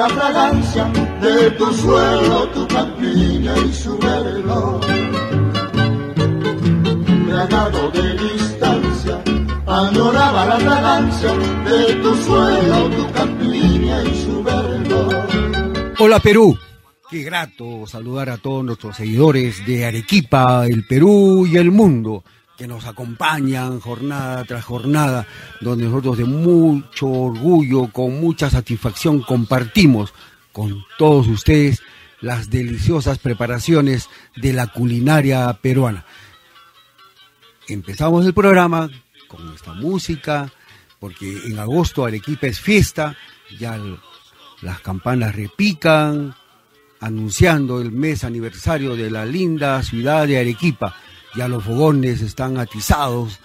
La fragancia de tu suelo, tu campiña y su reloj. Granado de distancia, añoraba la fragancia de tu suelo, tu campiña y su reloj. Hola Perú. Qué grato saludar a todos nuestros seguidores de Arequipa, el Perú y el mundo que nos acompañan jornada tras jornada, donde nosotros de mucho orgullo, con mucha satisfacción compartimos con todos ustedes las deliciosas preparaciones de la culinaria peruana. Empezamos el programa con esta música, porque en agosto Arequipa es fiesta, ya las campanas repican, anunciando el mes aniversario de la linda ciudad de Arequipa ya los fogones están atizados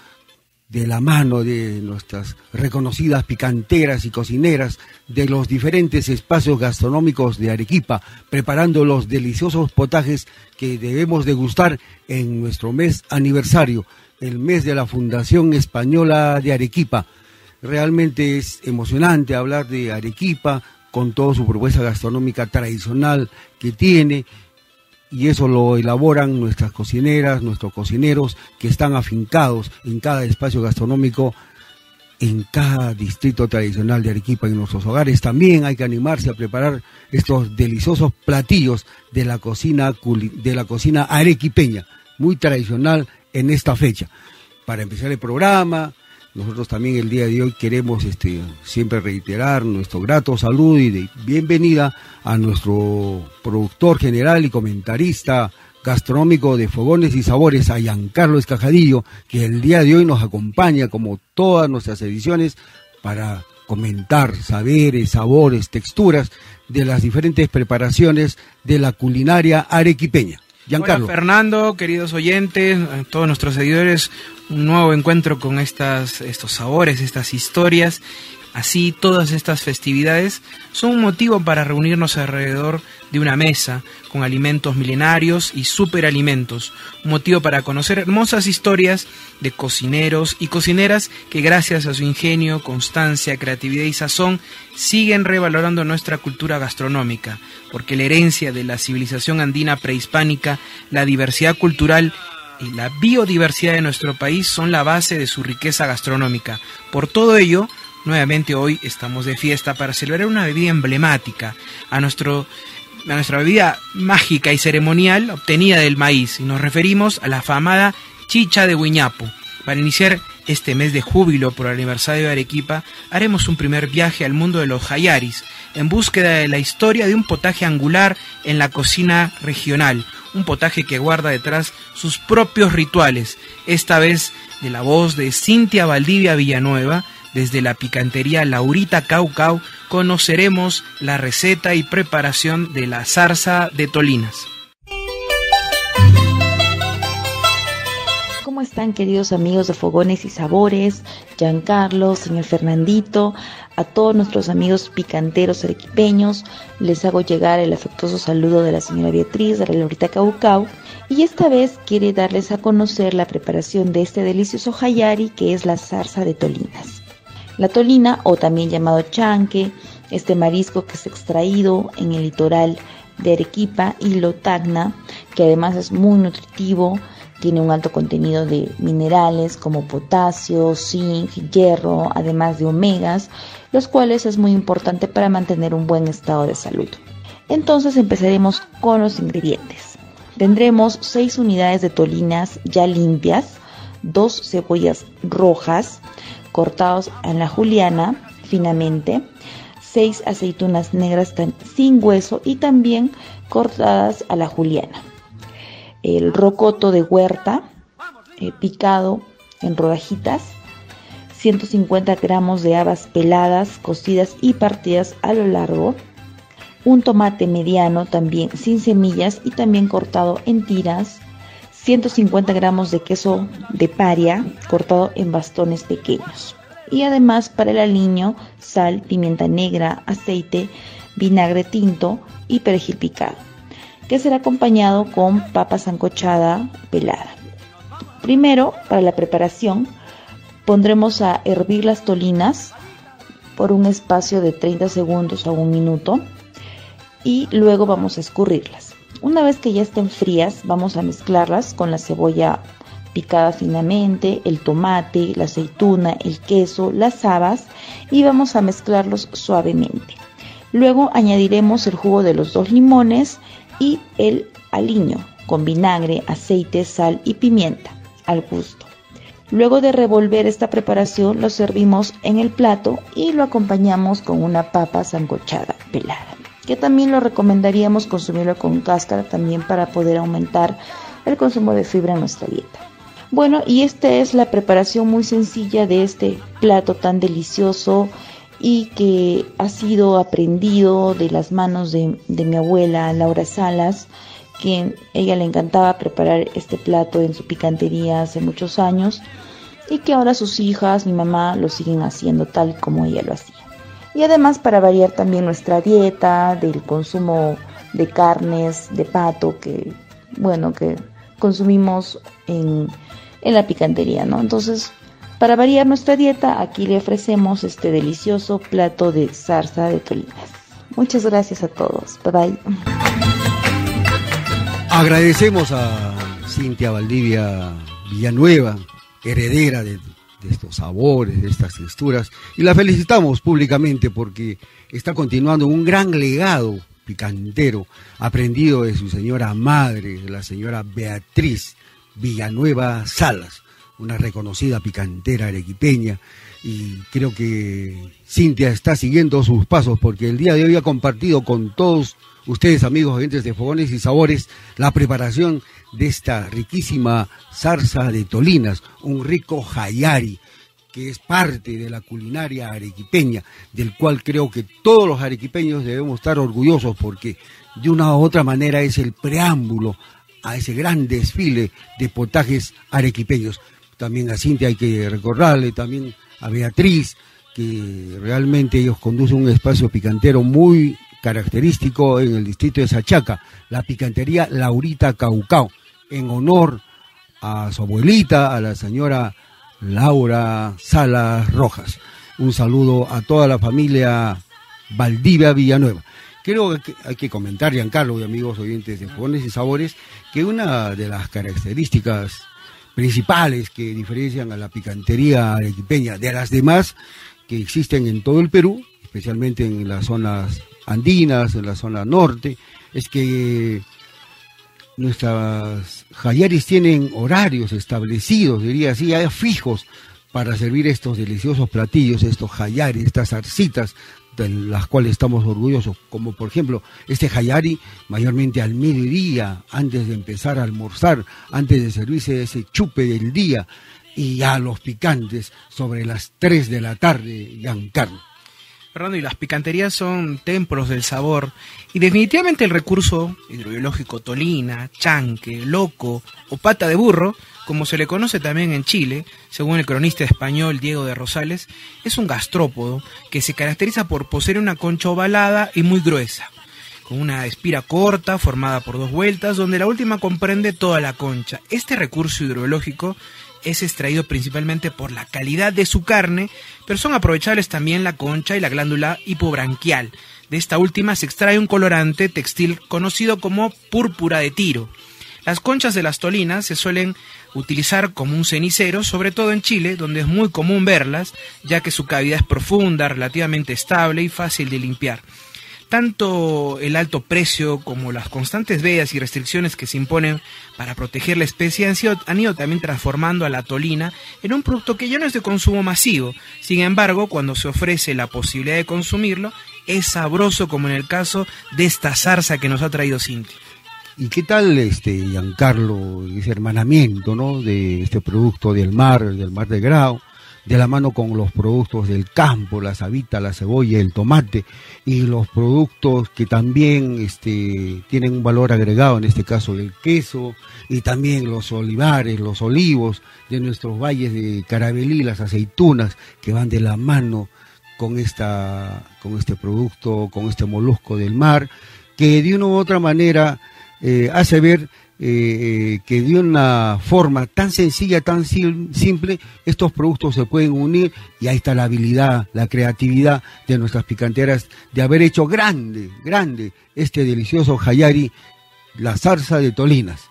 de la mano de nuestras reconocidas picanteras y cocineras de los diferentes espacios gastronómicos de Arequipa, preparando los deliciosos potajes que debemos degustar en nuestro mes aniversario, el mes de la Fundación Española de Arequipa. Realmente es emocionante hablar de Arequipa con toda su propuesta gastronómica tradicional que tiene y eso lo elaboran nuestras cocineras, nuestros cocineros que están afincados en cada espacio gastronómico, en cada distrito tradicional de Arequipa, en nuestros hogares. También hay que animarse a preparar estos deliciosos platillos de la cocina, de la cocina arequipeña, muy tradicional en esta fecha. Para empezar el programa, nosotros también el día de hoy queremos este, siempre reiterar nuestro grato saludo y de bienvenida a nuestro productor general y comentarista gastronómico de Fogones y Sabores, a Giancarlo Escajadillo, que el día de hoy nos acompaña como todas nuestras ediciones para comentar saberes, sabores, texturas de las diferentes preparaciones de la culinaria arequipeña. Giancarlo. Hola Fernando, queridos oyentes, todos nuestros seguidores, un nuevo encuentro con estas, estos sabores, estas historias. Así, todas estas festividades son un motivo para reunirnos alrededor de una mesa con alimentos milenarios y superalimentos, un motivo para conocer hermosas historias de cocineros y cocineras que gracias a su ingenio, constancia, creatividad y sazón siguen revalorando nuestra cultura gastronómica, porque la herencia de la civilización andina prehispánica, la diversidad cultural y la biodiversidad de nuestro país son la base de su riqueza gastronómica. Por todo ello, nuevamente hoy estamos de fiesta para celebrar una bebida emblemática, a, nuestro, a nuestra bebida mágica y ceremonial obtenida del maíz, y nos referimos a la famada chicha de Huiñapo. Para iniciar este mes de júbilo por el aniversario de Arequipa, haremos un primer viaje al mundo de los hayaris, en búsqueda de la historia de un potaje angular en la cocina regional, un potaje que guarda detrás sus propios rituales, esta vez de la voz de Cintia Valdivia Villanueva, desde la picantería Laurita Caucau, conoceremos la receta y preparación de la zarza de tolinas. ¿Cómo están queridos amigos de Fogones y Sabores? Giancarlo, señor Fernandito, a todos nuestros amigos picanteros arequipeños, les hago llegar el afectuoso saludo de la señora Beatriz de la Lorita Caucau y esta vez quiere darles a conocer la preparación de este delicioso hayari que es la zarza de tolinas. La tolina, o también llamado chanque, este marisco que es extraído en el litoral de Arequipa y Lotagna, que además es muy nutritivo, Tiene un alto contenido de minerales como potasio, zinc, hierro, además de omegas, los cuales es muy importante para mantener un buen estado de salud. Entonces empezaremos con los ingredientes. Tendremos 6 unidades de tolinas ya limpias, 2 cebollas rojas cortados en la juliana finamente, 6 aceitunas negras sin hueso y también cortadas a la juliana. El rocoto de huerta eh, picado en rodajitas, 150 gramos de habas peladas, cocidas y partidas a lo largo, un tomate mediano también sin semillas y también cortado en tiras, 150 gramos de queso de paria cortado en bastones pequeños. Y además para el aliño, sal, pimienta negra, aceite, vinagre tinto y perejil picado, que será acompañado con papa sancochada pelada. Primero, para la preparación, pondremos a hervir las tolinas por un espacio de 30 segundos a un minuto y luego vamos a escurrirlas. Una vez que ya estén frías, vamos a mezclarlas con la cebolla picada finamente, el tomate, la aceituna, el queso, las habas y vamos a mezclarlos suavemente. Luego añadiremos el jugo de los dos limones y el aliño con vinagre, aceite, sal y pimienta al gusto. Luego de revolver esta preparación lo servimos en el plato y lo acompañamos con una papa sancochada pelada que también lo recomendaríamos consumirlo con cáscara también para poder aumentar el consumo de fibra en nuestra dieta. Bueno, y esta es la preparación muy sencilla de este plato tan delicioso y que ha sido aprendido de las manos de, de mi abuela Laura Salas, quien ella le encantaba preparar este plato en su picantería hace muchos años y que ahora sus hijas, mi mamá, lo siguen haciendo tal como ella lo hacía y además para variar también nuestra dieta del consumo de carnes, de pato que, bueno, que consumimos en, en la picantería, ¿no? Entonces, para variar nuestra dieta, aquí le ofrecemos este delicioso plato de zarza de tolinas. Muchas gracias a todos. Bye bye. Agradecemos a Cintia Valdivia Villanueva, heredera de de estos sabores, de estas texturas, y la felicitamos públicamente porque está continuando un gran legado picantero aprendido de su señora madre, la señora Beatriz Villanueva Salas, una reconocida picantera arequipeña, y creo que Cintia está siguiendo sus pasos porque el día de hoy ha compartido con todos ustedes, amigos oyentes de Fogones y Sabores, la preparación de esta riquísima zarza de tolinas, un rico jayari que es parte de la culinaria arequipeña, del cual creo que todos los arequipeños debemos estar orgullosos porque de una u otra manera es el preámbulo a ese gran desfile de potajes arequipeños. También a Cintia hay que recordarle, también a Beatriz, que realmente ellos conducen un espacio picantero muy característico en el distrito de Sachaca, la picantería Laurita Caucao, en honor a su abuelita, a la señora Laura Salas Rojas. Un saludo a toda la familia Valdivia Villanueva. Creo que hay que comentar, Giancarlo y amigos oyentes de Fogones y Sabores, que una de las características principales que diferencian a la picantería arequipeña de las demás que existen en todo el Perú, especialmente en las zonas andinas, en la zona norte, es que nuestras hayaris tienen horarios establecidos, diría así, fijos para servir estos deliciosos platillos, estos hayaris, estas arcitas de las cuales estamos orgullosos, como por ejemplo este hayari mayormente al mediodía, antes de empezar a almorzar, antes de servirse ese chupe del día, y ya los picantes sobre las 3 de la tarde, Giancarlo. Fernando, y las picanterías son templos del sabor. Y definitivamente el recurso hidrobiológico tolina, chanque, loco o pata de burro, como se le conoce también en Chile, según el cronista español Diego de Rosales, es un gastrópodo que se caracteriza por poseer una concha ovalada y muy gruesa, con una espira corta formada por dos vueltas, donde la última comprende toda la concha. Este recurso hidrobiológico es extraído principalmente por la calidad de su carne, pero son aprovechables también la concha y la glándula hipobranquial. De esta última se extrae un colorante textil conocido como púrpura de tiro. Las conchas de las tolinas se suelen utilizar como un cenicero, sobre todo en Chile, donde es muy común verlas, ya que su cavidad es profunda, relativamente estable y fácil de limpiar. Tanto el alto precio como las constantes vedas y restricciones que se imponen para proteger la especie han, sido, ido también transformando a la tolina en un producto que ya no es de consumo masivo. Sin embargo, cuando se ofrece la posibilidad de consumirlo, es sabroso como en el caso de esta zarza que nos ha traído Cintia. ¿Y qué tal, este, Giancarlo, ese hermanamiento, ¿no? De este producto del mar, del mar de Grau, de la mano con los productos del campo, la sabita, la cebolla, el tomate y los productos que también este, tienen un valor agregado, en este caso el queso y también los olivares, los olivos de nuestros valles de Carabelí, las aceitunas que van de la mano con, esta, con este producto, con este molusco del mar, que de una u otra manera eh, hace ver eh, que de una forma tan sencilla, tan simple, estos productos se pueden unir y ahí está la habilidad, la creatividad de nuestras picanteras de haber hecho grande, grande este delicioso hayari, la zarza de tolinas.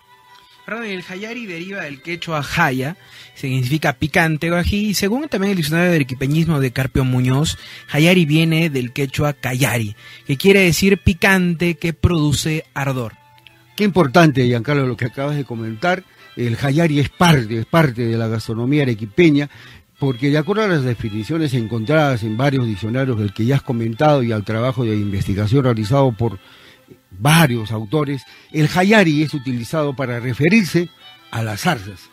el hayari deriva del quechua haya, significa picante o ají, y según también el diccionario de equipeñismo de Carpio Muñoz, hayari viene del quechua cayari, que quiere decir picante que produce ardor. Qué importante, Giancarlo, lo que acabas de comentar. El hayari es parte, es parte de la gastronomía arequipeña, porque de acuerdo a las definiciones encontradas en varios diccionarios del que ya has comentado y al trabajo de investigación realizado por varios autores, el hayari es utilizado para referirse a las zarzas,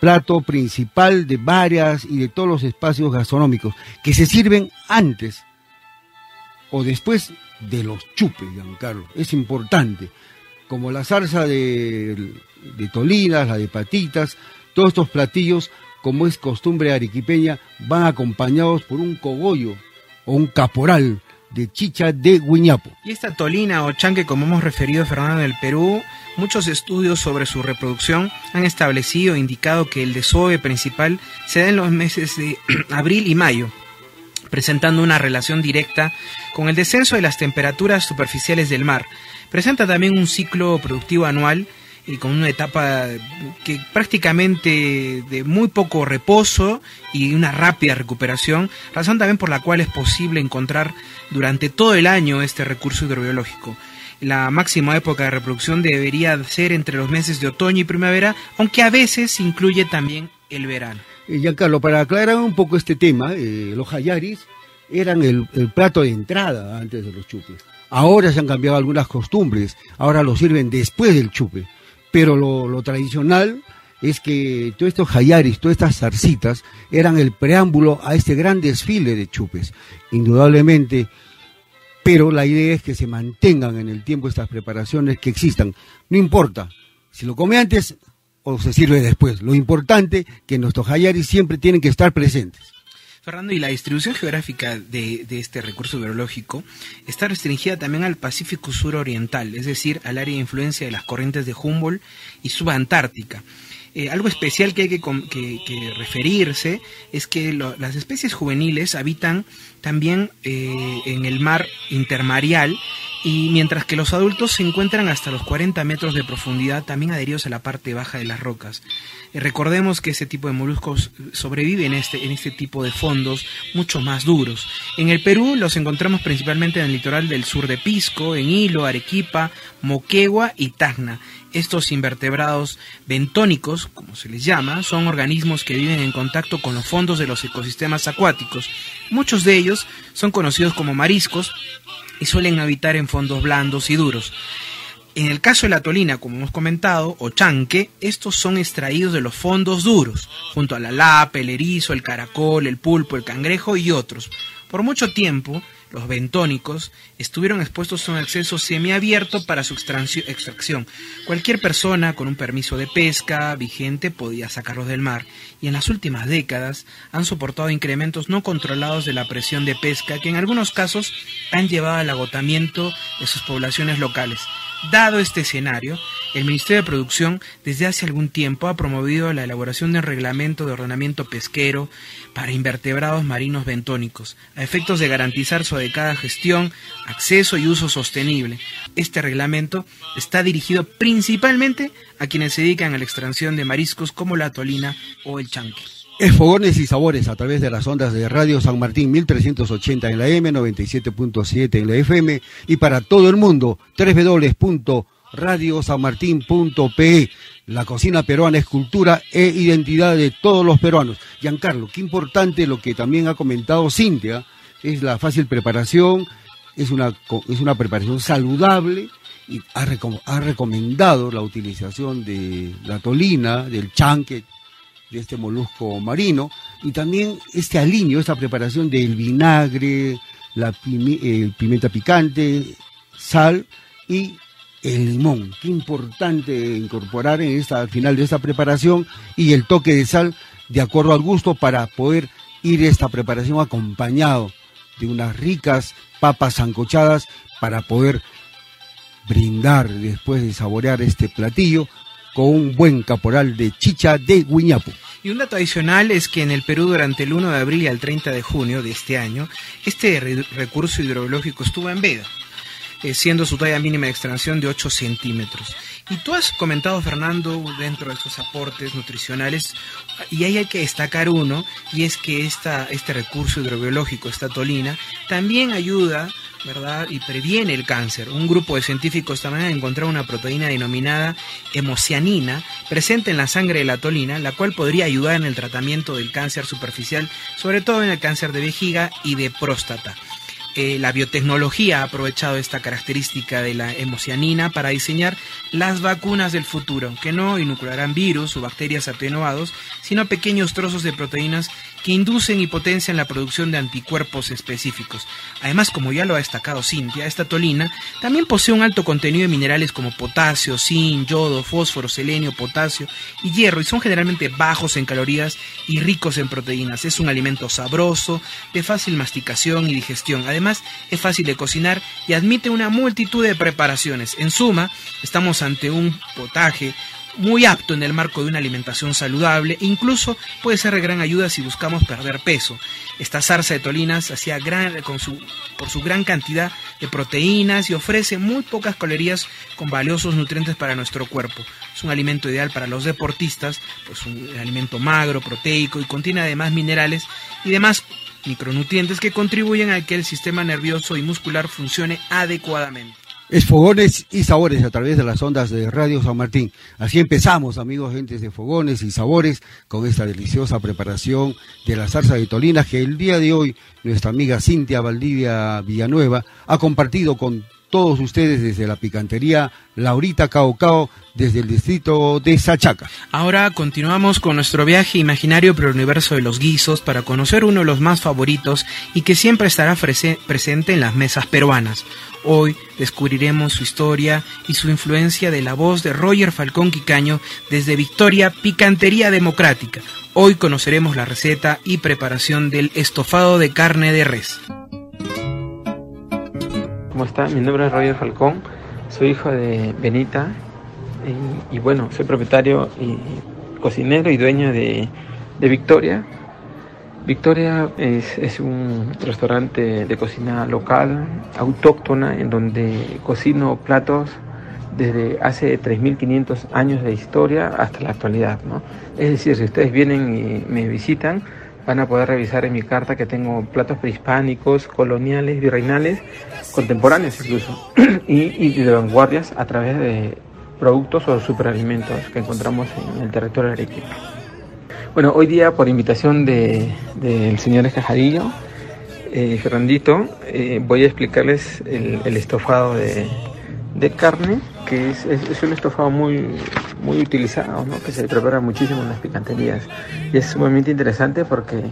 plato principal de varias y de todos los espacios gastronómicos, que se sirven antes o después de los chupes, Giancarlo. Es importante como la zarza de, tolinas, la de patitas, todos estos platillos, como es costumbre arequipeña, van acompañados por un cogollo o un caporal de chicha de guiñapo. Y esta tolina o chanque, como hemos referido Fernando del Perú, muchos estudios sobre su reproducción han establecido e indicado que el desove principal se da en los meses de abril y mayo, presentando una relación directa con el descenso de las temperaturas superficiales del mar, Presenta también un ciclo productivo anual y con una etapa que prácticamente de muy poco reposo y una rápida recuperación, razón también por la cual es posible encontrar durante todo el año este recurso hidrobiológico. La máxima época de reproducción debería ser entre los meses de otoño y primavera, aunque a veces incluye también el verano. Eh, Giancarlo, para aclarar un poco este tema, eh, los hayaris eran el, el plato de entrada antes de los chupes. Ahora se han cambiado algunas costumbres, ahora lo sirven después del chupe, pero lo, tradicional es que todos estos hayaris, todas estas zarcitas, eran el preámbulo a este gran desfile de chupes, indudablemente, pero la idea es que se mantengan en el tiempo estas preparaciones, que existan, no importa si lo come antes o se sirve después, lo importante que nuestros hayaris siempre tienen que estar presentes. Fernando, y la distribución geográfica de, este recurso biológico está restringida también al Pacífico suroriental, es decir, al área de influencia de las corrientes de Humboldt y subantártica. Eh, algo especial que hay que, referirse es que las especies juveniles habitan también eh, en el mar intermareal y mientras que los adultos se encuentran hasta los 40 metros de profundidad, también adheridos a la parte baja de las rocas. Eh, recordemos que ese tipo de moluscos sobreviven en este, en este tipo de fondos mucho más duros. En el Perú los encontramos principalmente en el litoral del sur de Pisco, en Hilo, Arequipa, Moquegua y Tacna. Estos invertebrados bentónicos, como se les llama, son organismos que viven en contacto con los fondos de los ecosistemas acuáticos. Muchos de ellos son conocidos como mariscos y suelen habitar en fondos blandos y duros. En el caso de la tolina, como hemos comentado, o chanque, estos son extraídos de los fondos duros, junto a la lapa, el erizo, el caracol, el pulpo, el cangrejo y otros. Por mucho tiempo, los bentónicos, estuvieron expuestos a un acceso semiabierto para su extracción. Cualquier persona con un permiso de pesca vigente podía sacarlos del mar y en las últimas décadas han soportado incrementos no controlados de la presión de pesca que en algunos casos han llevado al agotamiento de sus poblaciones locales. Dado este escenario, el Ministerio de Producción desde hace algún tiempo ha promovido la elaboración de un reglamento de ordenamiento pesquero para invertebrados marinos bentónicos, a efectos de garantizar su adecuada gestión, acceso y uso sostenible. Este reglamento está dirigido principalmente a quienes se dedican a la extracción de mariscos como la tolina o el chanque. Es Fogones y Sabores a través de las ondas de Radio San Martín 1380 en la M, 97.7 en la FM y para todo el mundo www.radiosanmartin.pe. La cocina peruana es cultura e identidad de todos los peruanos. Giancarlo, qué importante lo que también ha comentado Cintia, es la fácil preparación, es una, es una preparación saludable y ha, ha recomendado la utilización de la tolina, del chanque, de este molusco marino y también este aliño, esta preparación del vinagre, la pimienta picante, sal y el limón. Qué importante incorporar en esta, al final de esta preparación y el toque de sal de acuerdo al gusto para poder ir esta preparación acompañado de unas ricas papas zancochadas para poder brindar después de saborear este platillo con un buen caporal de chicha de guiñapo. Y un dato adicional es que en el Perú durante el 1 de abril y el 30 de junio de este año, este recurso hidrológico estuvo en veda, eh, siendo su talla mínima de extracción de 8 centímetros. Y tú has comentado, Fernando, dentro de estos aportes nutricionales, y ahí hay que destacar uno, y es que esta, este recurso hidrobiológico, esta tolina, también ayuda ¿verdad? Y previene el cáncer. Un grupo de científicos también ha encontrado una proteína denominada hemocianina presente en la sangre de la tolina, la cual podría ayudar en el tratamiento del cáncer superficial, sobre todo en el cáncer de vejiga y de próstata. Eh, la biotecnología ha aprovechado esta característica de la hemocianina para diseñar las vacunas del futuro, que no inocularán virus o bacterias atenuados, sino pequeños trozos de proteínas que inducen y potencian la producción de anticuerpos específicos. Además, como ya lo ha destacado Cintia, esta tolina también posee un alto contenido de minerales como potasio, zinc, yodo, fósforo, selenio, potasio y hierro, y son generalmente bajos en calorías y ricos en proteínas. Es un alimento sabroso, de fácil masticación y digestión. Además, es fácil de cocinar y admite una multitud de preparaciones. En suma, estamos ante un potaje muy apto en el marco de una alimentación saludable e incluso puede ser de gran ayuda si buscamos perder peso. Esta zarza de tolinas hacía gran, con su, por su gran cantidad de proteínas y ofrece muy pocas calorías con valiosos nutrientes para nuestro cuerpo. Es un alimento ideal para los deportistas, pues un alimento magro, proteico y contiene además minerales y demás micronutrientes que contribuyen a que el sistema nervioso y muscular funcione adecuadamente. Es Fogones y Sabores a través de las ondas de Radio San Martín. Así empezamos, amigos, gentes de Fogones y Sabores, con esta deliciosa preparación de la salsa de tolina que el día de hoy nuestra amiga Cintia Valdivia Villanueva ha compartido con todos ustedes desde la picantería Laurita Cao Cao desde el distrito de Sachaca. Ahora continuamos con nuestro viaje imaginario por el universo de los guisos para conocer uno de los más favoritos y que siempre estará presente en las mesas peruanas. Hoy descubriremos su historia y su influencia de la voz de Roger Falcón Quicaño desde Victoria Picantería Democrática. Hoy conoceremos la receta y preparación del estofado de carne de res. ¿Cómo está? Mi nombre es Roger Falcón, soy hijo de Benita y, bueno, soy propietario y cocinero y dueño de, Victoria. Victoria es, un restaurante de cocina local, autóctona, en donde cocino platos desde hace 3.500 años de historia hasta la actualidad. ¿no? Es decir, si ustedes vienen y me visitan, van a poder revisar en mi carta que tengo platos prehispánicos, coloniales, virreinales, contemporáneos incluso, y, de vanguardias a través de productos o superalimentos que encontramos en el territorio de Arequipa. Bueno, hoy día por invitación del de, señor Escajarillo, eh, Fernandito, eh, voy a explicarles el estofado de carne, que es, es, un estofado muy, muy utilizado, ¿no? que se prepara muchísimo en las picanterías. Y es sumamente interesante porque,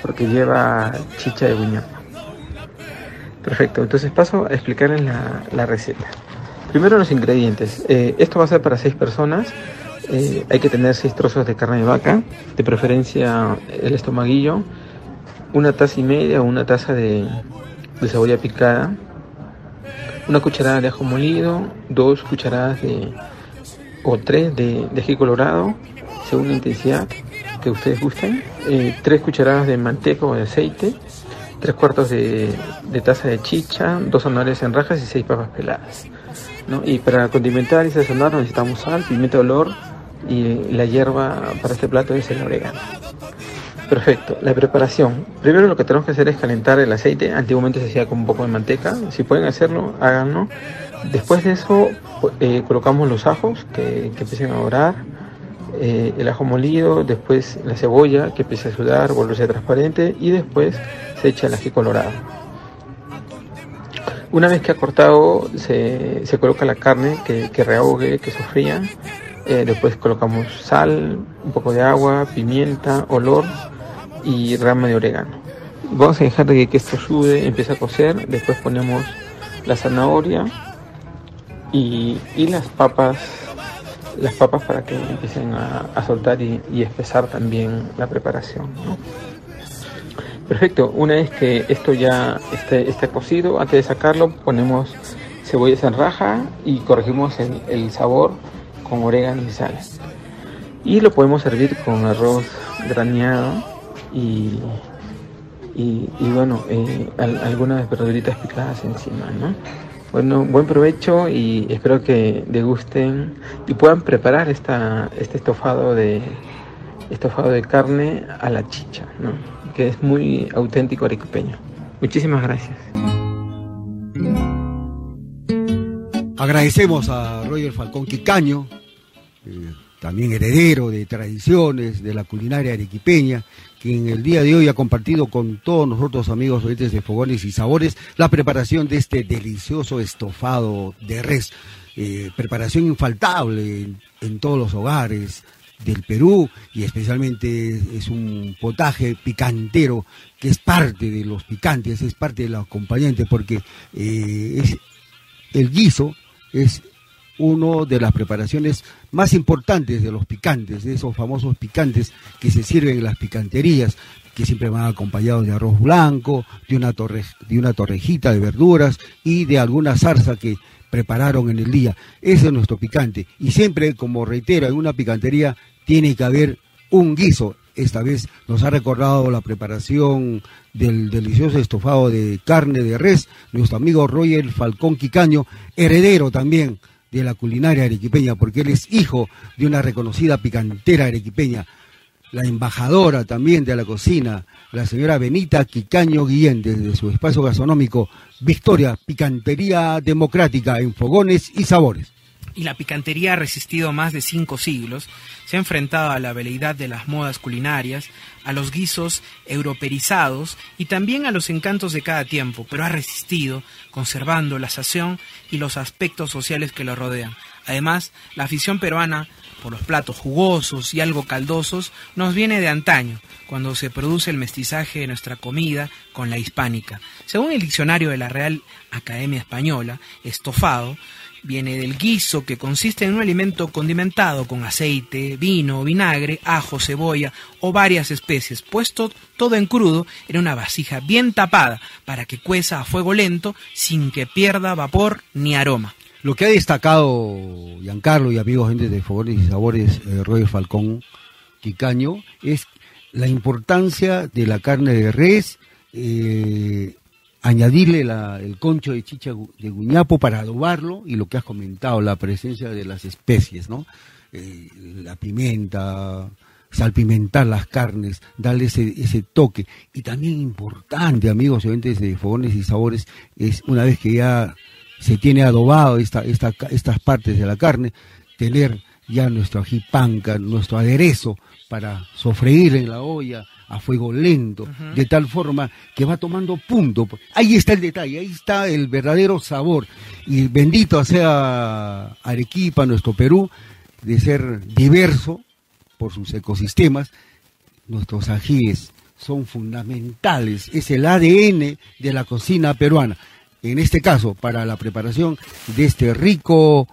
porque lleva chicha de guiñapa. Perfecto, entonces paso a explicarles la, la receta. Primero los ingredientes. Eh, esto va a ser para 6 personas. Eh, hay que tener 6 trozos de carne de vaca, de preferencia el estomaguillo, una taza y media o una taza de, de cebolla picada, una cucharada de ajo molido, dos cucharadas de, o tres de, ají colorado, según la intensidad que ustedes gusten, eh, tres cucharadas de manteca o de aceite, tres cuartos de, de taza de chicha, dos zanahorias en rajas y seis papas peladas. ¿no? Y para condimentar y sazonar necesitamos sal, pimienta de olor y la hierba para este plato es el orégano. Perfecto, la preparación. Primero lo que tenemos que hacer es calentar el aceite. Antiguamente se hacía con un poco de manteca. Si pueden hacerlo, háganlo. Después de eso eh, colocamos los ajos que, que empiecen a orar. Eh, el ajo molido, después la cebolla que empiece a sudar, volverse transparente y después se echa el ají colorado. Una vez que ha cortado, se, se coloca la carne que, que rehogue, que sofría. Eh, después colocamos sal, un poco de agua, pimienta, olor y rama de orégano. Vamos a dejar de que esto sude, empiece a cocer. Después ponemos la zanahoria y, y las papas las papas para que empiecen a, a soltar y, y, espesar también la preparación. Perfecto, una vez que esto ya esté, esté, cocido, antes de sacarlo ponemos cebollas en raja y corregimos el, el sabor con orégano y sal. Y lo podemos servir con arroz graneado y, y, bueno, eh, al, algunas verduritas picadas encima, ¿no? Bueno, buen provecho y espero que degusten y puedan preparar esta, este estofado de estofado de carne a la chicha, ¿no? que es muy auténtico arequipeño. Muchísimas gracias. Agradecemos a Roger Falcón Quicaño, eh, también heredero de tradiciones de la culinaria arequipeña, que en el día de hoy ha compartido con todos nosotros amigos oyentes de Fogones y Sabores la preparación de este delicioso estofado de res. Eh, preparación infaltable en, todos los hogares del Perú y especialmente es un potaje picantero que es parte de los picantes, es parte de los acompañantes porque eh, es, el guiso es uno de las preparaciones más importantes de los picantes, de esos famosos picantes que se sirven en las picanterías, que siempre van acompañados de arroz blanco, de una, torre, de una torrejita de verduras y de alguna zarza que prepararon en el día. Ese es nuestro picante. Y siempre, como reitero, en una picantería tiene que haber un guiso. Esta vez nos ha recordado la preparación del delicioso estofado de carne de res, nuestro amigo Roger Falcón Quicaño, heredero también de la culinaria arequipeña, porque él es hijo de una reconocida picantera arequipeña, la embajadora también de la cocina, la señora Benita Quicaño Guillén, desde su espacio gastronómico Victoria, Picantería Democrática en Fogones y Sabores y la picantería ha resistido más de cinco siglos, se ha enfrentado a la veleidad de las modas culinarias, a los guisos europerizados y también a los encantos de cada tiempo, pero ha resistido, conservando la sazón y los aspectos sociales que lo rodean. Además, la afición peruana por los platos jugosos y algo caldosos nos viene de antaño, cuando se produce el mestizaje de nuestra comida con la hispánica. Según el diccionario de la Real Academia Española, estofado viene del guiso, que consiste en un alimento condimentado con aceite, vino, vinagre, ajo, cebolla o varias especies, puesto todo en crudo en una vasija bien tapada para que cueza a fuego lento sin que pierda vapor ni aroma. Lo que ha destacado Giancarlo y amigos gente de Fogones y Sabores, eh, Roger Falcón Quicaño, es la importancia de la carne de res, eh, añadirle la, el concho de chicha de guñapo para adobarlo y lo que has comentado, la presencia de las especies, ¿no? Eh, la pimienta, salpimentar las carnes, darle ese, toque. Y también importante, amigos oyentes de Fogones y Sabores, es una vez que ya se tiene adobado esta, esta, estas partes de la carne, tener ya nuestro ají panca, nuestro aderezo para sofreír en la olla, a fuego lento, uh -huh. de tal forma que va tomando punto. Ahí está el detalle, ahí está el verdadero sabor. Y bendito sea Arequipa, nuestro Perú, de ser diverso por sus ecosistemas. Nuestros ajíes son fundamentales, es el ADN de la cocina peruana. En este caso, para la preparación de este rico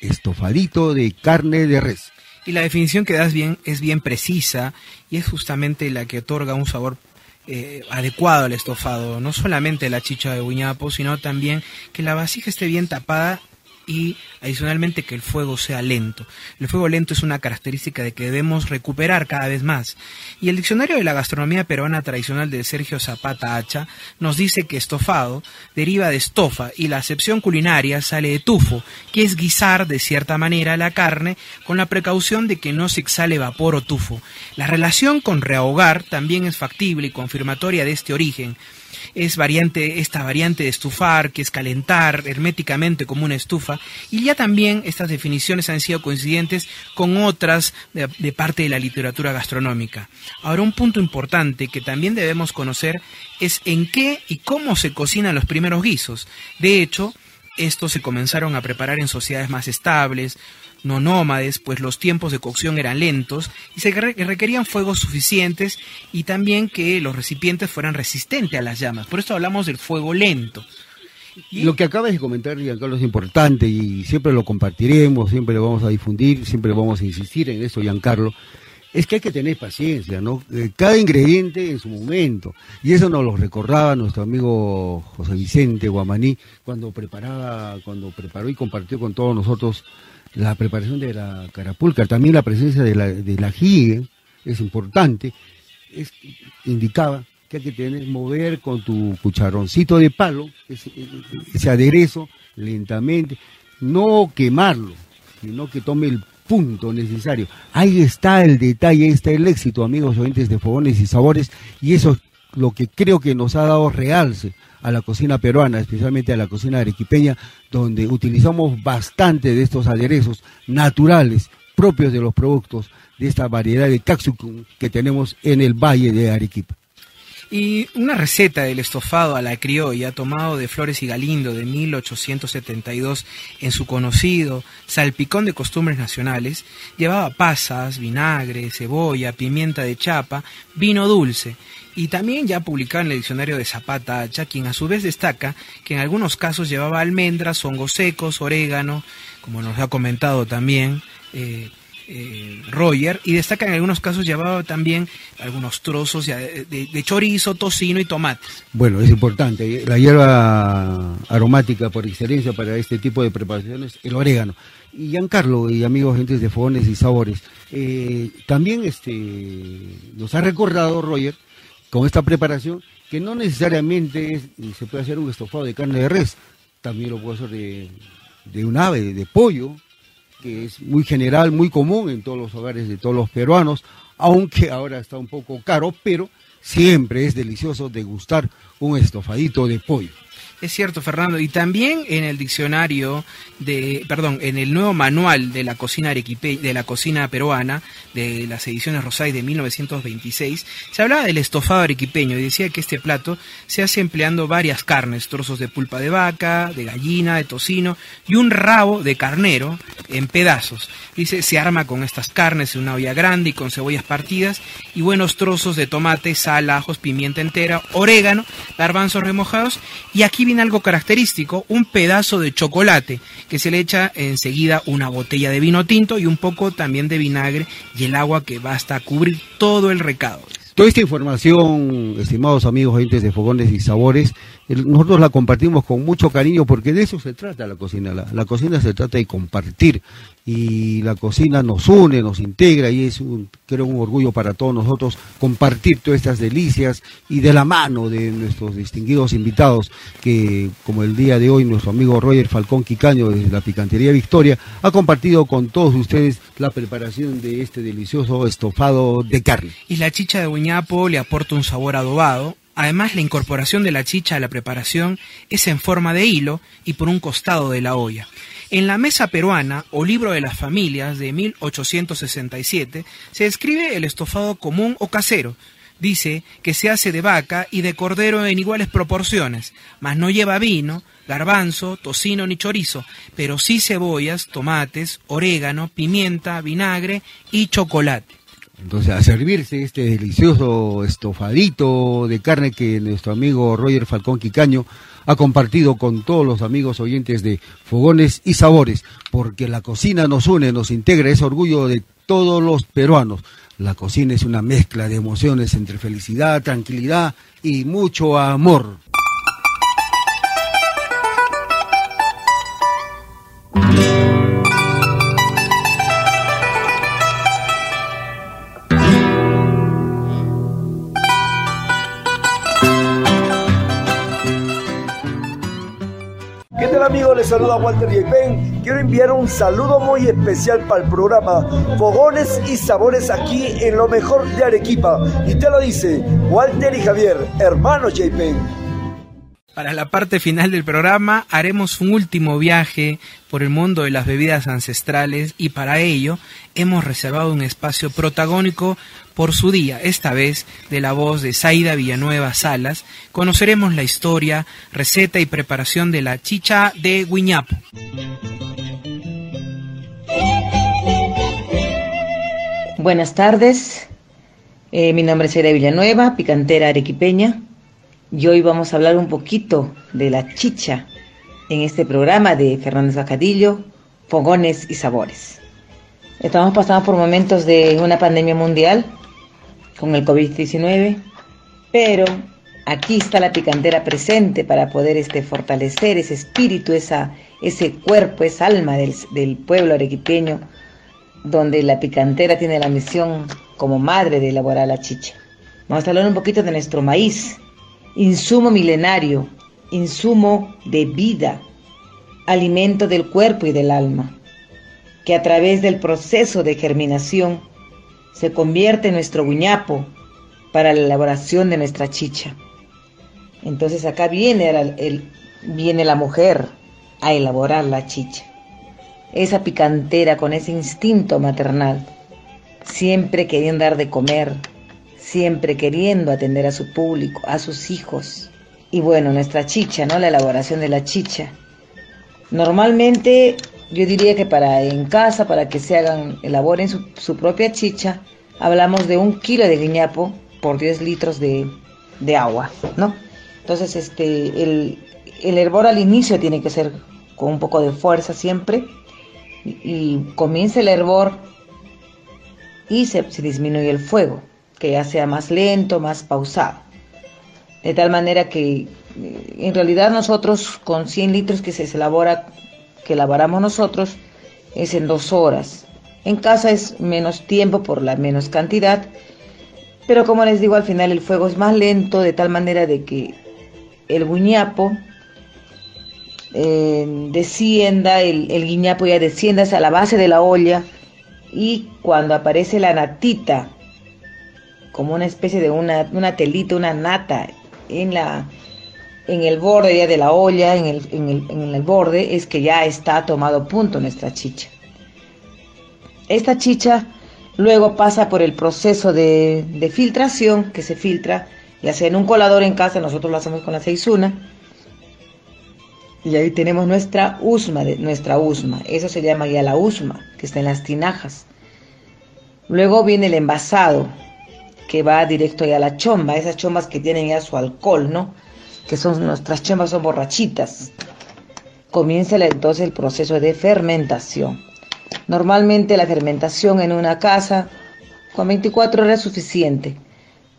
estofadito de carne de res. Y la definición que das bien es bien precisa y es justamente la que otorga un sabor eh, adecuado al estofado. No solamente la chicha de guiñapo, sino también que la vasija esté bien tapada y adicionalmente que el fuego sea lento. El fuego lento es una característica de que debemos recuperar cada vez más. Y el diccionario de la gastronomía peruana tradicional de Sergio Zapata Hacha nos dice que estofado deriva de estofa y la acepción culinaria sale de tufo, que es guisar de cierta manera la carne con la precaución de que no se exhale vapor o tufo. La relación con rehogar también es factible y confirmatoria de este origen es variante, esta variante de estufar, que es calentar herméticamente como una estufa, y ya también estas definiciones han sido coincidentes con otras de, de parte de la literatura gastronómica. Ahora, un punto importante que también debemos conocer es en qué y cómo se cocinan los primeros guisos. De hecho, estos se comenzaron a preparar en sociedades más estables, no nómades, pues los tiempos de cocción eran lentos y se requerían fuegos suficientes y también que los recipientes fueran resistentes a las llamas. Por esto hablamos del fuego lento. Y... Lo que acabas de comentar, Giancarlo, es importante y siempre lo compartiremos, siempre lo vamos a difundir, siempre vamos a insistir en eso, Giancarlo. Es que hay que tener paciencia, ¿no? Eh, cada ingrediente en su momento. Y eso nos lo recordaba nuestro amigo José Vicente Guamaní cuando preparaba, cuando preparó y compartió con todos nosotros la preparación de la carapulca, también la presencia de la, de la es importante, es, indicaba que hay que tener, mover con tu cucharoncito de palo, ese, aderezo, lentamente, no quemarlo, sino que tome el punto necesario. Ahí está el detalle, ahí está el éxito, amigos oyentes de Fogones y Sabores, y eso es lo que creo que nos ha dado realce a la cocina peruana, especialmente a la cocina arequipeña, donde utilizamos bastante de estos aderezos naturales propios de los productos de esta variedad de capsicum que tenemos en el Valle de Arequipa. Y una receta del estofado a la criolla, tomado de Flores y Galindo de 1872 en su conocido Salpicón de Costumbres Nacionales, llevaba pasas, vinagre, cebolla, pimienta de chapa, vino dulce y también ya publicado en el diccionario de Zapata Hacha, quien a su vez destaca que en algunos casos llevaba almendras, hongos secos, orégano, como nos ha comentado también eh, eh, Roger, y destaca en algunos casos llevaba también algunos trozos de, de, chorizo, tocino y tomate. Bueno, es importante, la hierba aromática por excelencia para este tipo de preparaciones, el orégano. Y Giancarlo y amigos gentes de fogones y sabores, eh, también este, nos ha recordado Roger con esta preparación, que no necesariamente se puede hacer un estofado de carne de res, también lo puede hacer de, un ave, de pollo, que es muy general, muy común en todos los hogares de todos los peruanos, aunque ahora está un poco caro, pero siempre es delicioso degustar un estofadito de pollo. Es cierto, Fernando. Y también en el diccionario de, perdón, en el nuevo manual de la cocina de la cocina peruana, de las ediciones Rosay de 1926, se hablaba del estofado arequipeño y decía que este plato se hace empleando varias carnes, trozos de pulpa de vaca, de gallina, de tocino y un rabo de carnero en pedazos. Dice, se arma con estas carnes en una olla grande y con cebollas partidas y buenos trozos de tomate, sal, ajos, pimienta entera, orégano, garbanzos remojados y aquí viene algo característico, un pedazo de chocolate que se le echa enseguida una botella de vino tinto y un poco también de vinagre y el agua que basta a cubrir todo el recado. Toda esta información, estimados amigos oyentes de Fogones y Sabores, nosotros la compartimos con mucho cariño porque de eso se trata la cocina. La, cocina se trata de compartir y la cocina nos une, nos integra y es un, creo un orgullo para todos nosotros compartir todas estas delicias y de la mano de nuestros distinguidos invitados que como el día de hoy nuestro amigo Roger Falcón Quicaño de la Picantería Victoria ha compartido con todos ustedes la preparación de este delicioso estofado de carne. Y la chicha de Buñapo le aporta un sabor adobado Además, la incorporación de la chicha a la preparación es en forma de hilo y por un costado de la olla. En la Mesa Peruana o Libro de las Familias de 1867 se describe el estofado común o casero. Dice que se hace de vaca y de cordero en iguales proporciones, mas no lleva vino, garbanzo, tocino ni chorizo, pero sí cebollas, tomates, orégano, pimienta, vinagre y chocolate. Entonces, a servirse este delicioso estofadito de carne que nuestro amigo Roger Falcón Quicaño ha compartido con todos los amigos oyentes de Fogones y Sabores, porque la cocina nos une, nos integra, es orgullo de todos los peruanos. La cocina es una mezcla de emociones entre felicidad, tranquilidad y mucho amor. Querido, les saluda Walter Yepen. Quiero enviar un saludo muy especial para el programa Fogones y Sabores aquí en lo mejor de Arequipa. Y te lo dice Walter y Javier, hermanos Yepen. Para la parte final del programa haremos un último viaje por el mundo de las bebidas ancestrales y para ello hemos reservado un espacio protagónico por su día, esta vez de la voz de Zaida Villanueva Salas. Conoceremos la historia, receta y preparación de la chicha de Guiñapo. Buenas tardes, eh, mi nombre es Zaida Villanueva, picantera arequipeña y hoy vamos a hablar un poquito de la chicha en este programa de Fernández Bacadillo, Fogones y Sabores. Estamos pasando por momentos de una pandemia mundial con el COVID-19, pero aquí está la picantera presente para poder este, fortalecer ese espíritu, esa, ese cuerpo, esa alma del, del pueblo arequipeño, donde la picantera tiene la misión como madre de elaborar la chicha. Vamos a hablar un poquito de nuestro maíz, insumo milenario, insumo de vida, alimento del cuerpo y del alma, que a través del proceso de germinación se convierte en nuestro guñapo para la elaboración de nuestra chicha. Entonces acá viene, el, viene la mujer a elaborar la chicha. Esa picantera con ese instinto maternal, siempre queriendo dar de comer, siempre queriendo atender a su público, a sus hijos. Y bueno, nuestra chicha, ¿no? La elaboración de la chicha. Normalmente yo diría que para en casa, para que se hagan, elaboren su, propia chicha, hablamos de un kilo de guiñapo por 10 litros de, agua, ¿no? Entonces, este, el, el, hervor al inicio tiene que ser con un poco de fuerza siempre y, comienza el hervor y se disminuye el fuego que ya sea más lento, más pausado. De tal manera que eh, en realidad nosotros con 100 litros que se elabora, que elaboramos nosotros, es en dos horas. En casa es menos tiempo por la menos cantidad, pero como les digo, al final el fuego es más lento, de tal manera de que el guiñapo eh, descienda, el, el guiñapo ya descienda hacia la base de la olla y cuando aparece la natita como una especie de una, una telita, una nata en la en el borde ya de la olla, en el, en, el, en el borde, es que ya está tomado punto nuestra chicha. Esta chicha luego pasa por el proceso de, de, filtración, que se filtra, ya sea en un colador en casa, nosotros lo hacemos con la seisuna, y ahí tenemos nuestra usma, de, nuestra usma, eso se llama ya la usma, que está en las tinajas. Luego viene el envasado, que va directo ya a la chomba, esas chombas que tienen ya su alcohol, ¿no? Que son nuestras chombas son borrachitas. Comienza entonces el proceso de fermentación. Normalmente la fermentación en una casa con 24 horas es suficiente.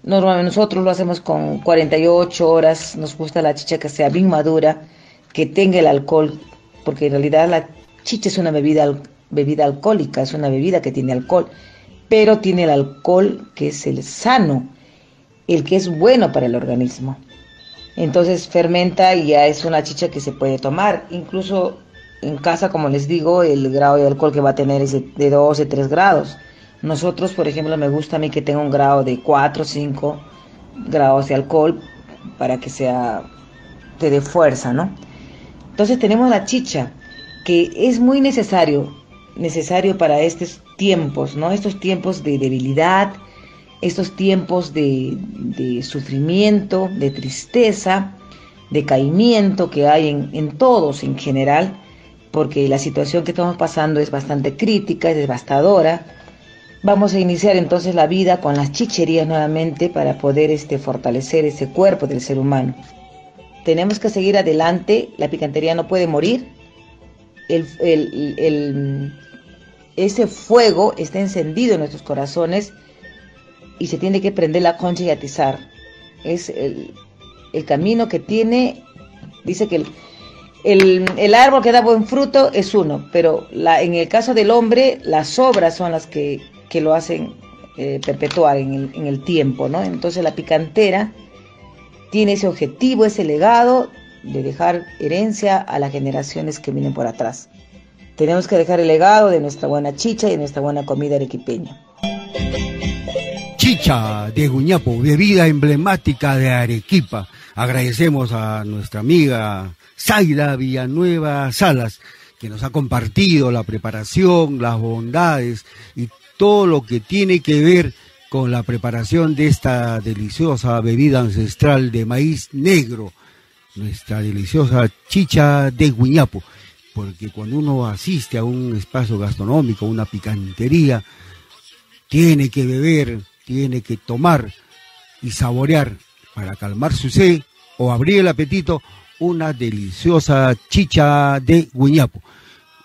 Normalmente nosotros lo hacemos con 48 horas, nos gusta la chicha que sea bien madura, que tenga el alcohol, porque en realidad la chicha es una bebida, bebida alcohólica, es una bebida que tiene alcohol pero tiene el alcohol que es el sano, el que es bueno para el organismo. Entonces fermenta y ya es una chicha que se puede tomar. Incluso en casa, como les digo, el grado de alcohol que va a tener es de 12, 3 grados. Nosotros, por ejemplo, me gusta a mí que tenga un grado de 4, 5 grados de alcohol para que sea te dé fuerza, ¿no? Entonces tenemos la chicha, que es muy necesario, necesario para estos tiempos, ¿no? Estos tiempos de debilidad, estos tiempos de, sufrimiento, de tristeza, de caimiento que hay en, en, todos en general, porque la situación que estamos pasando es bastante crítica, es devastadora. Vamos a iniciar entonces la vida con las chicherías nuevamente para poder este, fortalecer ese cuerpo del ser humano. Tenemos que seguir adelante, la picantería no puede morir, el, el, ese fuego está encendido en nuestros corazones y se tiene que prender la concha y atizar. Es el, camino que tiene, dice que el, árbol que da buen fruto es uno, pero la, en el caso del hombre, las obras son las que, lo hacen eh, perpetuar en el, en el tiempo, ¿no? Entonces la picantera tiene ese objetivo, ese legado de dejar herencia a las generaciones que vienen por atrás. Tenemos que dejar el legado de nuestra buena chicha y de nuestra buena comida arequipeña. Chicha de Guñapo, bebida emblemática de Arequipa. Agradecemos a nuestra amiga Zaida Villanueva Salas, que nos ha compartido la preparación, las bondades y todo lo que tiene que ver con la preparación de esta deliciosa bebida ancestral de maíz negro, nuestra deliciosa chicha de guiñapo, porque cuando uno asiste a un espacio gastronómico, una picantería, tiene que beber, tiene que tomar y saborear para calmar su sed o abrir el apetito una deliciosa chicha de guiñapo.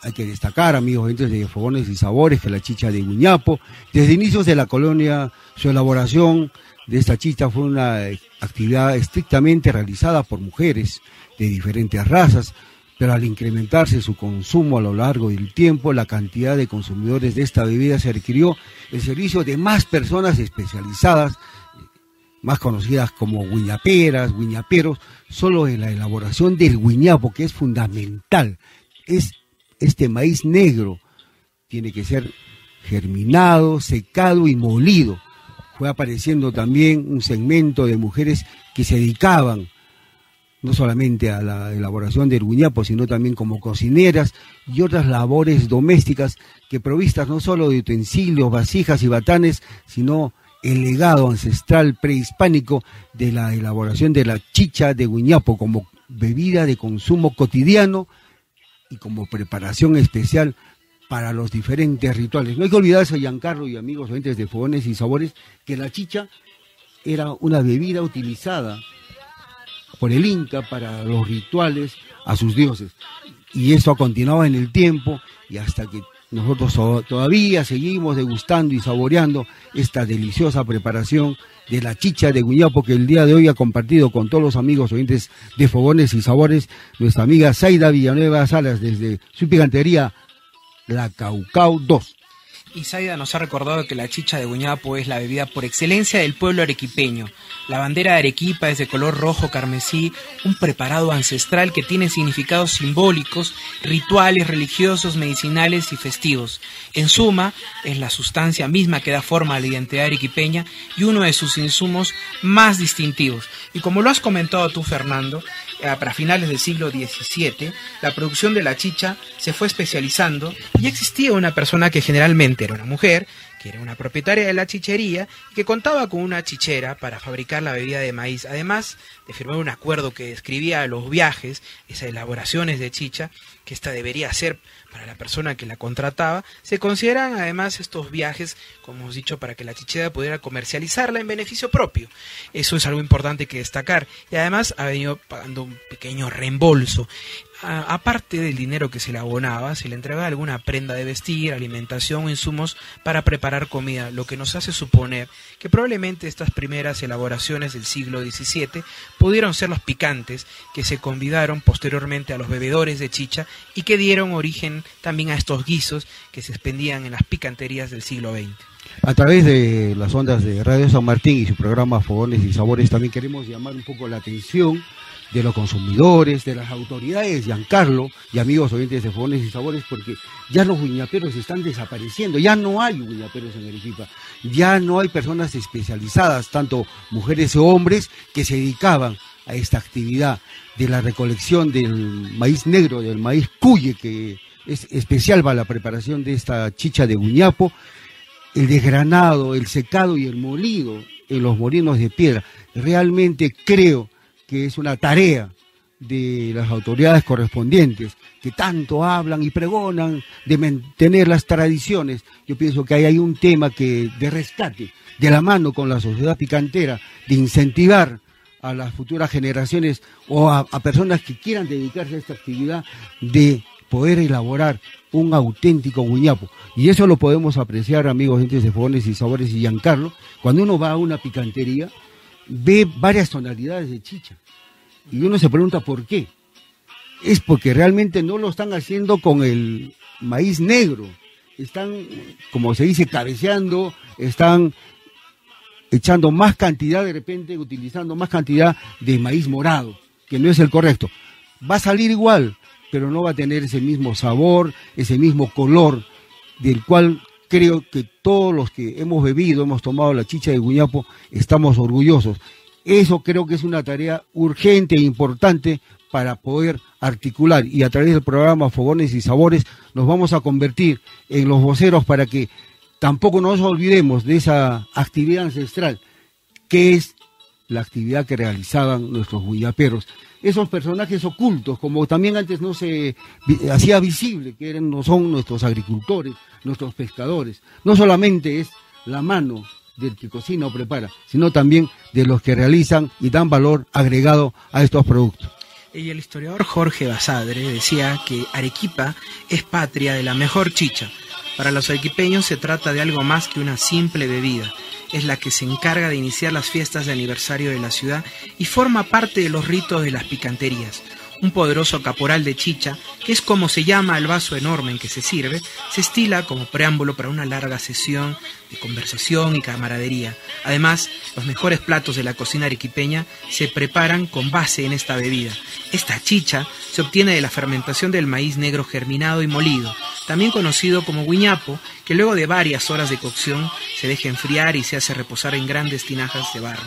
Hay que destacar, amigos, entre de fogones y sabores, que la chicha de Guñapo, desde inicios de la colonia, su elaboración de esta chicha fue una actividad estrictamente realizada por mujeres de diferentes razas, pero al incrementarse su consumo a lo largo del tiempo, la cantidad de consumidores de esta bebida se requirió el servicio de más personas especializadas, más conocidas como guiñaperas, guiñaperos, solo en la elaboración del guiñapo, que es fundamental. Es este maíz negro tiene que ser germinado, secado y molido. Fue apareciendo también un segmento de mujeres que se dedicaban no solamente a la elaboración del guñapo, sino también como cocineras y otras labores domésticas que provistas no solo de utensilios, vasijas y batanes, sino el legado ancestral prehispánico de la elaboración de la chicha de guñapo como bebida de consumo cotidiano y como preparación especial para los diferentes rituales. No hay que olvidarse, Giancarlo y amigos oyentes de Fogones y Sabores, que la chicha era una bebida utilizada por el Inca para los rituales a sus dioses. Y esto ha continuado en el tiempo y hasta que nosotros todavía seguimos degustando y saboreando esta deliciosa preparación de la chicha de Guñapo que el día de hoy ha compartido con todos los amigos oyentes de Fogones y Sabores nuestra amiga Zaida Villanueva Salas desde su picantería La Caucau 2. Y Zaida nos ha recordado que la chicha de Guñapo es la bebida por excelencia del pueblo arequipeño. La bandera de Arequipa es de color rojo carmesí, un preparado ancestral que tiene significados simbólicos, rituales, religiosos, medicinales y festivos. En suma, es la sustancia misma que da forma a la identidad arequipeña y uno de sus insumos más distintivos. Y como lo has comentado tú, Fernando, para finales del siglo XVII, la producción de la chicha se fue especializando y existía una persona que generalmente era una mujer, que era una propietaria de la chichería y que contaba con una chichera para fabricar la bebida de maíz, además de firmar un acuerdo que describía los viajes, esas elaboraciones de chicha, que esta debería ser para la persona que la contrataba, se consideran además estos viajes, como hemos dicho, para que la chichera pudiera comercializarla en beneficio propio. Eso es algo importante que destacar. Y además ha venido pagando un pequeño reembolso aparte del dinero que se le abonaba, se le entregaba alguna prenda de vestir, alimentación o insumos para preparar comida, lo que nos hace suponer que probablemente estas primeras elaboraciones del siglo XVII pudieron ser los picantes que se convidaron posteriormente a los bebedores de chicha y que dieron origen también a estos guisos que se expendían en las picanterías del siglo XX. A través de las ondas de Radio San Martín y su programa Fogones y Sabores también queremos llamar un poco la atención de los consumidores, de las autoridades, Giancarlo y amigos oyentes de Fogones y Sabores, porque ya los guiñaperos están desapareciendo, ya no hay guiñaperos en Arequipa, ya no hay personas especializadas, tanto mujeres o hombres, que se dedicaban a esta actividad de la recolección del maíz negro, del maíz cuye, que es especial para la preparación de esta chicha de guiñapo, el desgranado, el secado y el molido en los molinos de piedra. Realmente creo que es una tarea de las autoridades correspondientes que tanto hablan y pregonan de mantener las tradiciones. Yo pienso que ahí hay un tema que de rescate, de la mano con la sociedad picantera, de incentivar a las futuras generaciones o a, personas que quieran dedicarse a esta actividad de poder elaborar un auténtico guñapo. Y eso lo podemos apreciar, amigos, gente de Fogones y Sabores y Giancarlo, cuando uno va a una picantería ve varias tonalidades de chicha. Y uno se pregunta por qué. Es porque realmente no lo están haciendo con el maíz negro. Están, como se dice, cabeceando, están echando más cantidad de repente, utilizando más cantidad de maíz morado, que no es el correcto. va a salir igual, pero no va a tener ese mismo sabor, ese mismo color, del cual creo que todos los que hemos bebido, hemos tomado la chicha de Guñapo, estamos orgullosos. Eso creo que es una tarea urgente e importante para poder articular y a través del programa Fogones y Sabores nos vamos a convertir en los voceros para que tampoco nos olvidemos de esa actividad ancestral, que es la actividad que realizaban nuestros guiaperos. Esos personajes ocultos, como también antes no se hacía visible, que eran, no son nuestros agricultores, nuestros pescadores. No solamente es la mano del que cocina o prepara, sino también de los que realizan y dan valor agregado a estos productos. Y el historiador Jorge Basadre decía que Arequipa es patria de la mejor chicha. Para los arequipeños se trata de algo más que una simple bebida. Es la que se encarga de iniciar las fiestas de aniversario de la ciudad y forma parte de los ritos de las picanterías un poderoso caporal de chicha, que es como se llama el vaso enorme en que se sirve, se estila como preámbulo para una larga sesión de conversación y camaradería. Además, los mejores platos de la cocina arequipeña se preparan con base en esta bebida. Esta chicha se obtiene de la fermentación del maíz negro germinado y molido, también conocido como guiñapo, que luego de varias horas de cocción se deja enfriar y se hace reposar en grandes tinajas de barro.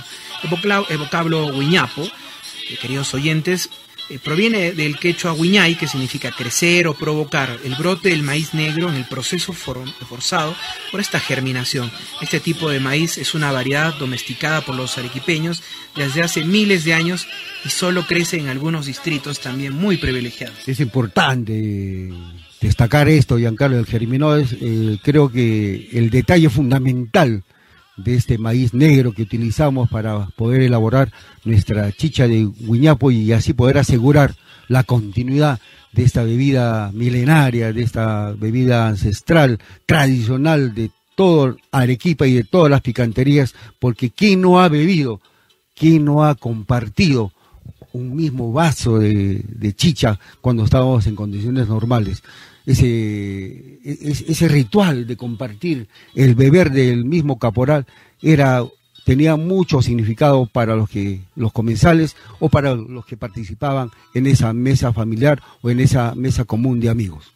El vocablo guiñapo, eh, queridos oyentes, eh, proviene del quechua guiñay, que significa crecer o provocar el brote del maíz negro en el proceso forzado por esta germinación. Este tipo de maíz es una variedad domesticada por los arequipeños desde hace miles de años y solo crece en algunos distritos también muy privilegiados. Es importante destacar esto, Giancarlo, del germinó es, eh, creo que el detalle fundamental de este maíz negro que utilizamos para poder elaborar nuestra chicha de guiñapo y así poder asegurar la continuidad de esta bebida milenaria, de esta bebida ancestral, tradicional de todo Arequipa y de todas las picanterías, porque ¿quién no ha bebido? ¿Quién no ha compartido un mismo vaso de, de chicha cuando estábamos en condiciones normales? Ese, ese ritual de compartir el beber del mismo caporal era tenía mucho significado para los que los comensales o para los que participaban en esa mesa familiar o en esa mesa común de amigos.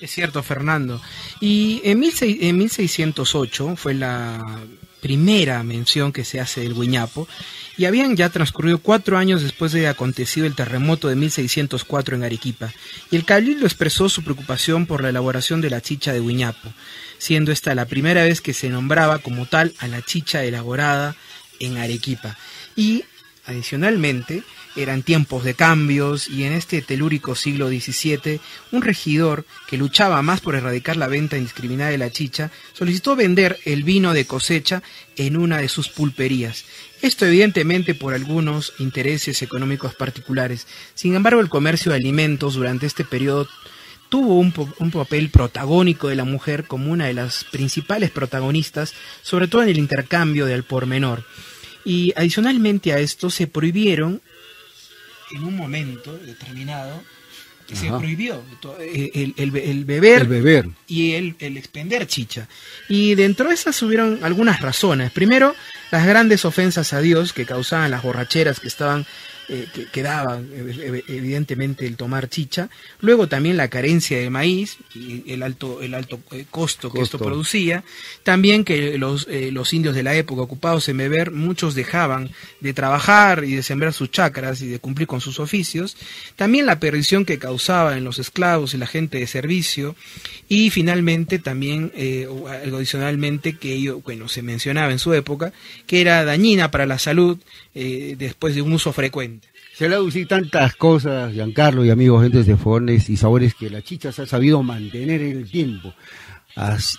Es cierto, Fernando. Y en, en 1608 fue la primera mención que se hace del guiñapo y habían ya transcurrido cuatro años después de acontecido el terremoto de 1604 en Arequipa, y el cabildo expresó su preocupación por la elaboración de la chicha de Huiñapo, siendo esta la primera vez que se nombraba como tal a la chicha elaborada en Arequipa. Y, adicionalmente, eran tiempos de cambios y en este telúrico siglo XVII, un regidor que luchaba más por erradicar la venta indiscriminada de la chicha, solicitó vender el vino de cosecha en una de sus pulperías. Esto evidentemente por algunos intereses económicos particulares. Sin embargo, el comercio de alimentos durante este periodo tuvo un, papel protagónico de la mujer como una de las principales protagonistas, sobre todo en el intercambio de al por menor. Y adicionalmente a esto se prohibieron en un momento determinado se prohibió eh, el, el, beber, beber, y el, el, expender chicha. Y dentro de esas hubieron algunas razones. Primero, las grandes ofensas a Dios que causaban las borracheras que estaban eh, que, daba eh, evidentemente el tomar chicha, luego también la carencia de maíz y el alto, el alto eh, costo que esto producía, también que los, los indios de la época ocupados en beber, muchos dejaban de trabajar y de sembrar sus chacras y de cumplir con sus oficios, también la perdición que causaba en los esclavos y la gente de servicio, y finalmente también algo adicionalmente que ello, bueno, se mencionaba en su época, que era dañina para la salud después de un uso frecuente. Se le dicho tantas cosas, Giancarlo y amigos, gentes de fogones y sabores que la chicha se ha sabido mantener en el tiempo.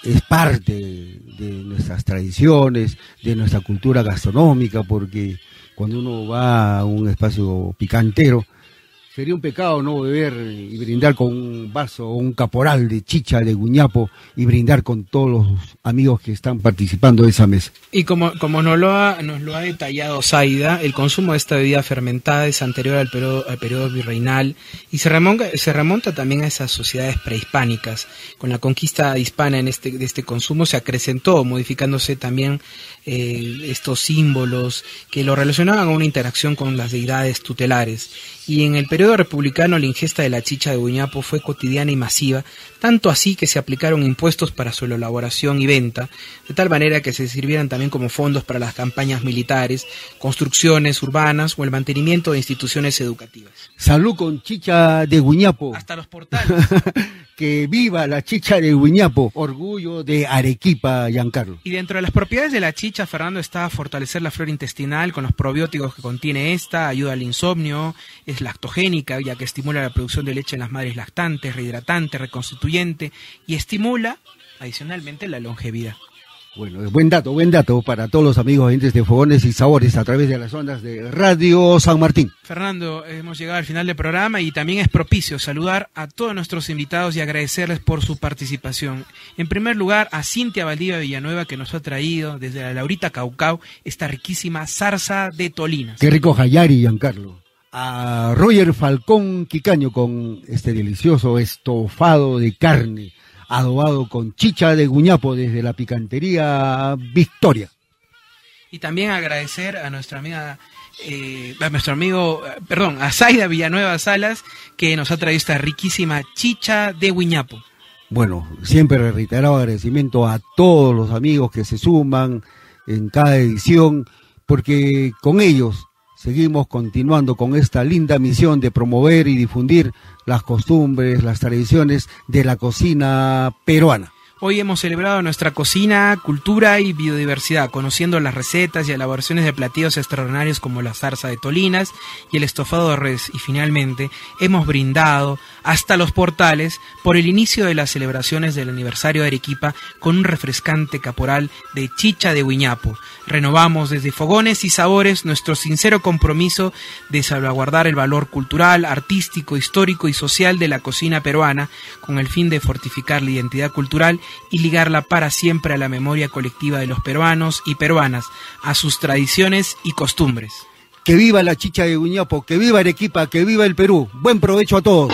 Es parte de nuestras tradiciones, de nuestra cultura gastronómica, porque cuando uno va a un espacio picantero, sería un pecado no beber y brindar con un vaso o un caporal de chicha de guñapo y brindar con todos los amigos que están participando de esa mesa. Y como, como nos, lo ha, nos lo ha detallado Zaida, el consumo de esta bebida fermentada es anterior al periodo, al periodo virreinal y se remonta, se remonta también a esas sociedades prehispánicas. Con la conquista hispana en este, de este consumo se acrecentó, modificándose también eh, estos símbolos que lo relacionaban a una interacción con las deidades tutelares. Y en el periodo republicano la ingesta de la chicha de guiñapo fue cotidiana y masiva, tanto así que se aplicaron impuestos para su elaboración y venta, de tal manera que se sirvieran también como fondos para las campañas militares, construcciones urbanas o el mantenimiento de instituciones educativas. Salud con chicha de guiñapo. Hasta los portales. que viva la chicha de guiñapo, orgullo de Arequipa, Giancarlo. Y dentro de las propiedades de la chicha, Fernando, está fortalecer la flora intestinal con los probióticos que contiene esta, ayuda al insomnio, es lactogénica, ya que estimula la producción de leche en las madres lactantes, rehidratante, reconstituyente y estimula adicionalmente la longevidad. Bueno, buen dato, buen dato para todos los amigos oyentes de Fogones y Sabores a través de las ondas de Radio San Martín. Fernando, hemos llegado al final del programa y también es propicio saludar a todos nuestros invitados y agradecerles por su participación. En primer lugar, a Cintia Valdivia Villanueva que nos ha traído desde la Laurita Caucao esta riquísima zarza de tolinas. Qué rico Jayari, Giancarlo. A Roger Falcón Quicaño con este delicioso estofado de carne adobado con chicha de guñapo desde la picantería Victoria. Y también agradecer a nuestra amiga, eh, a nuestro amigo, perdón, a Zaida Villanueva Salas, que nos ha traído esta riquísima chicha de guñapo. Bueno, siempre reiterado agradecimiento a todos los amigos que se suman en cada edición, porque con ellos seguimos continuando con esta linda misión de promover y difundir las costumbres, las tradiciones de la cocina peruana. Hoy hemos celebrado nuestra cocina, cultura y biodiversidad, conociendo las recetas y elaboraciones de platillos extraordinarios como la zarza de tolinas y el estofado de res. Y finalmente hemos brindado hasta los portales por el inicio de las celebraciones del aniversario de Arequipa con un refrescante caporal de chicha de Huiñapo. Renovamos desde Fogones y Sabores nuestro sincero compromiso de salvaguardar el valor cultural, artístico, histórico y social de la cocina peruana con el fin de fortificar la identidad cultural y ligarla para siempre a la memoria colectiva de los peruanos y peruanas, a sus tradiciones y costumbres. Que viva la chicha de Guñapo, que viva Arequipa, que viva el Perú. Buen provecho a todos.